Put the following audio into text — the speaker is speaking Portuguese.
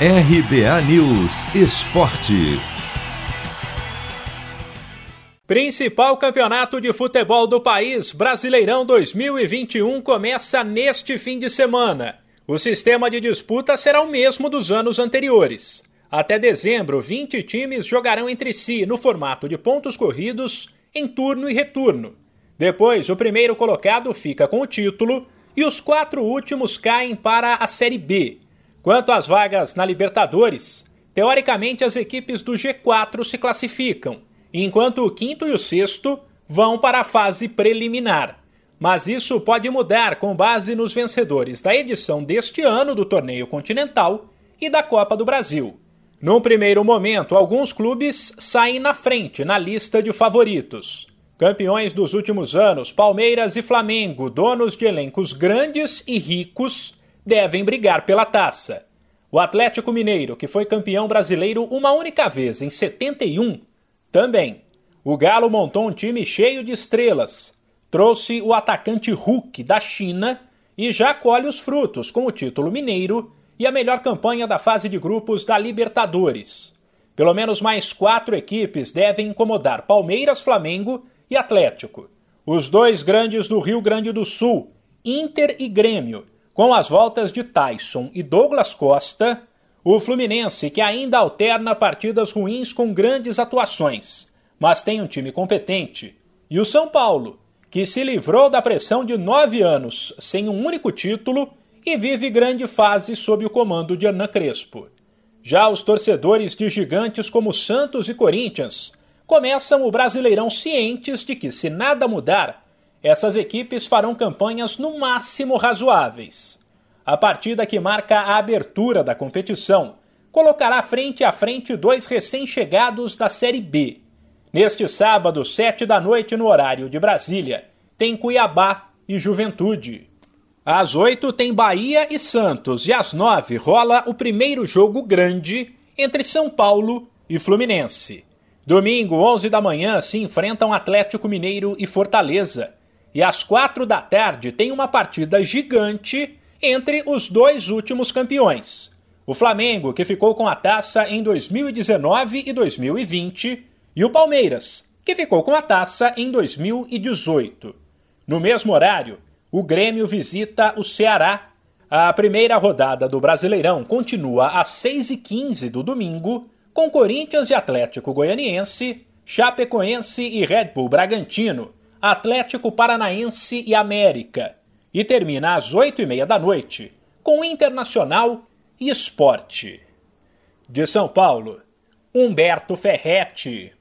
RBA News Esporte. Principal campeonato de futebol do país, Brasileirão 2021, começa neste fim de semana. O sistema de disputa será o mesmo dos anos anteriores. Até dezembro, 20 times jogarão entre si no formato de pontos corridos, em turno e retorno. Depois, o primeiro colocado fica com o título e os quatro últimos caem para a Série B, Quanto às vagas na Libertadores, teoricamente as equipes do G4 se classificam, enquanto o quinto e o sexto vão para a fase preliminar. Mas isso pode mudar com base nos vencedores da edição deste ano do Torneio Continental e da Copa do Brasil. Num primeiro momento, alguns clubes saem na frente na lista de favoritos. Campeões dos últimos anos, Palmeiras e Flamengo, donos de elencos grandes e ricos, devem brigar pela taça. O Atlético Mineiro, que foi campeão brasileiro uma única vez em 71, também. O Galo montou um time cheio de estrelas. Trouxe o atacante Hulk da China e já colhe os frutos com o título mineiro e a melhor campanha da fase de grupos da Libertadores. Pelo menos mais quatro equipes devem incomodar Palmeiras, Flamengo e Atlético. Os dois grandes do Rio Grande do Sul, Inter e Grêmio, com as voltas de Tyson e Douglas Costa, o Fluminense, que ainda alterna partidas ruins com grandes atuações, mas tem um time competente, e o São Paulo, que se livrou da pressão de nove anos sem um único título e vive grande fase sob o comando de Hernan Crespo. Já os torcedores de gigantes como Santos e Corinthians começam o Brasileirão cientes de que, se nada mudar, essas equipes farão campanhas no máximo razoáveis. A partida que marca a abertura da competição colocará frente a frente dois recém-chegados da Série B. Neste sábado, sete da noite, no horário de Brasília, tem Cuiabá e Juventude. Às oito tem Bahia e Santos, e às nove rola o primeiro jogo grande entre São Paulo e Fluminense. Domingo, onze da manhã, se enfrentam Atlético Mineiro e Fortaleza. E às quatro da tarde tem uma partida gigante entre os dois últimos campeões. O Flamengo, que ficou com a taça em 2019 e 2020, e o Palmeiras, que ficou com a taça em 2018. No mesmo horário, o Grêmio visita o Ceará. A primeira rodada do Brasileirão continua às 6h15 do domingo, com Corinthians e Atlético Goianiense, Chapecoense e Red Bull Bragantino Atlético Paranaense e América. E termina às oito e meia da noite com Internacional e Esporte. De São Paulo, Humberto Ferretti.